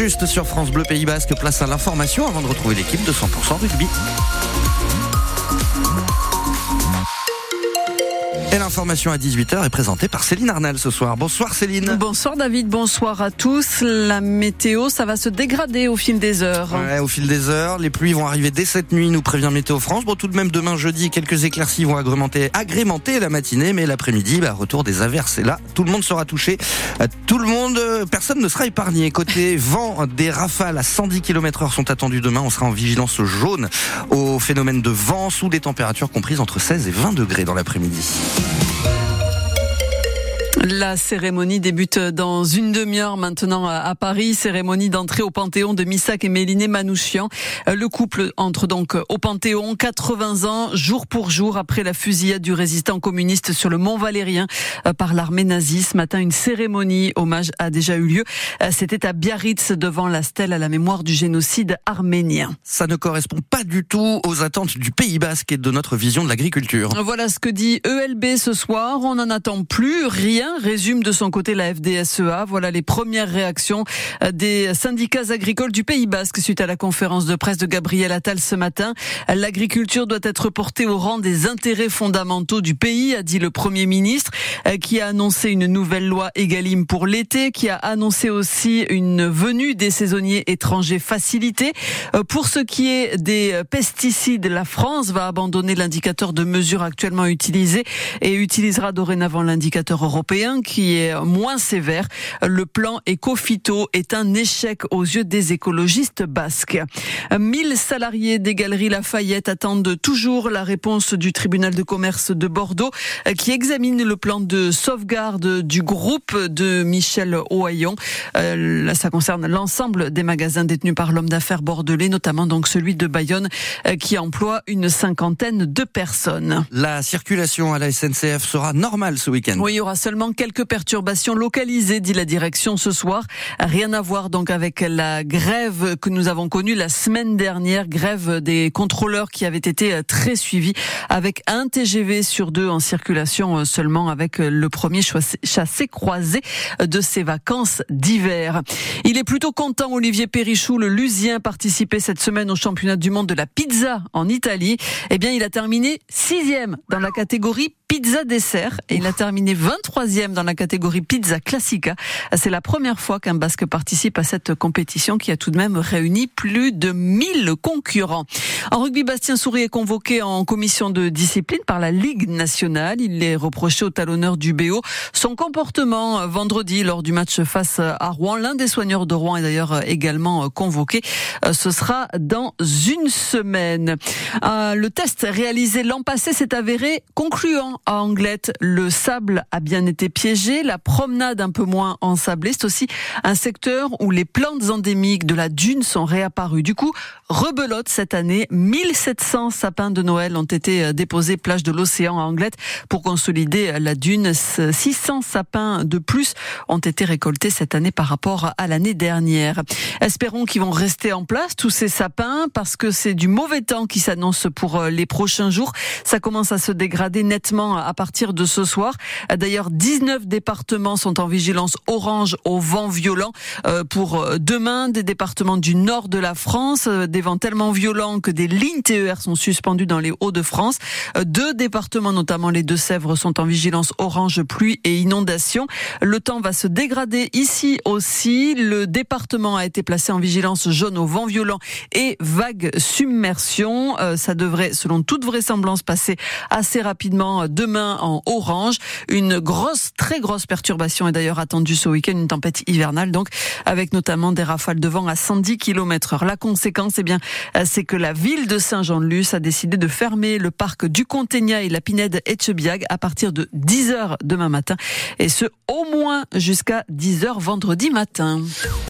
juste sur France Bleu Pays Basque, place à l'information avant de retrouver l'équipe de 100% rugby. Et l'information à 18h est présentée par Céline Arnal ce soir. Bonsoir Céline. Bonsoir David, bonsoir à tous. La météo, ça va se dégrader au fil des heures. Ouais, au fil des heures, les pluies vont arriver dès cette nuit, nous prévient Météo France. Bon, tout de même, demain jeudi, quelques éclaircies vont agrémenter, agrémenter la matinée, mais l'après-midi, bah, retour des averses. Et là, tout le monde sera touché. Euh, tout le monde, euh, personne ne sera épargné. Côté vent, des rafales à 110 km heure sont attendues demain. On sera en vigilance jaune au phénomène de vent sous des températures comprises entre 16 et 20 degrés dans l'après-midi. Bye. La cérémonie débute dans une demi-heure maintenant à Paris. Cérémonie d'entrée au Panthéon de Missak et Méliné Manouchian. Le couple entre donc au Panthéon, 80 ans, jour pour jour après la fusillade du résistant communiste sur le Mont Valérien euh, par l'armée nazie. Ce matin, une cérémonie hommage a déjà eu lieu. Euh, c'était à Biarritz devant la stèle à la mémoire du génocide arménien. Ça ne correspond pas du tout aux attentes du Pays Basque et de notre vision de l'agriculture. Voilà ce que dit ELB ce soir. On n'en attend plus rien résume de son côté la FDSEA. Voilà les premières réactions euh, des syndicats agricoles du Pays Basque suite à la conférence de presse de Gabriel Attal ce matin. L'agriculture doit être portée au rang des intérêts fondamentaux du pays, a dit le Premier ministre, qui a annoncé une nouvelle loi Egalim pour l'été, qui a annoncé aussi une venue des saisonniers étrangers facilitée. Euh, pour ce qui est des pesticides, la France va abandonner l'indicateur de mesure actuellement utilisé et utilisera dorénavant l'indicateur européen qui est moins sévère. Le plan éco-phyto est un échec aux yeux des écologistes basques. 1000 salariés des galeries Lafayette attendent toujours la réponse du tribunal de commerce de Bordeaux qui examine le plan de sauvegarde du groupe de Michel Ohaillon. Euh, ça concerne l'ensemble des magasins détenus par l'homme d'affaires bordelais, notamment donc celui de Bayonne euh, qui emploie une cinquantaine de personnes. La circulation à la SNCF sera normale ce week-end. Oui, il y aura seulement quelques perturbations localisées, dit la direction ce soir. Rien à voir donc avec la grève que nous avons connue la semaine dernière, grève des contrôleurs qui avait été très suivie avec un TGV sur deux en circulation seulement avec le premier chassé croisé de ses vacances d'hiver. Il est plutôt content, Olivier Perrichou, le Lusien, participé cette semaine au championnat du monde de la pizza en Italie. Eh bien, il a terminé sixième dans la catégorie pizza dessert et il a terminé 23e dans la catégorie pizza classica. C'est la première fois qu'un Basque participe à cette compétition qui a tout de même réuni plus de 1000 concurrents. En rugby, Bastien Souris est convoqué en commission de discipline par la Ligue nationale. Il est reproché au talonneur du BO son comportement vendredi lors du match face à Rouen. L'un des soigneurs de Rouen est d'ailleurs également convoqué. Ce sera dans une semaine. Euh, le test réalisé l'an passé s'est avéré concluant à Anglette, le sable a bien été piégé, la promenade un peu moins ensablée. C'est aussi un secteur où les plantes endémiques de la dune sont réapparues. Du coup, rebelote cette année, 1700 sapins de Noël ont été euh, déposés plage de l'océan à Anglette pour consolider la dune. 600 sapins de plus ont été récoltés cette année par rapport à l'année dernière. Espérons qu'ils vont rester en place, tous ces sapins, parce que c'est du mauvais temps qui s'annonce pour euh, les prochains jours. Ça commence à se dégrader nettement à partir de ce soir. D'ailleurs, 19 départements sont en vigilance orange au vent violent euh, pour euh, demain. Des départements du nord de la France, euh, des vents tellement violents que des lignes TER sont suspendues dans les Hauts-de-France. Deux départements, notamment les Deux-Sèvres, sont en vigilance orange pluie et inondation. Le temps va se dégrader ici aussi. Le département a été placé en vigilance jaune au vent violent et vague submersion. Ça devrait, selon toute vraisemblance, passer assez rapidement demain en orange. Une grosse, très grosse perturbation est d'ailleurs attendue ce week-end, une tempête hivernale donc, avec notamment des rafales de vent à 110 km heure. La conséquence, eh bien, c'est que la ville de Saint-Jean-de-Luz a décidé de fermer le parc du Contegna et la Pinède Etchebiag à partir de 10h demain matin et ce au moins jusqu'à 10h vendredi matin.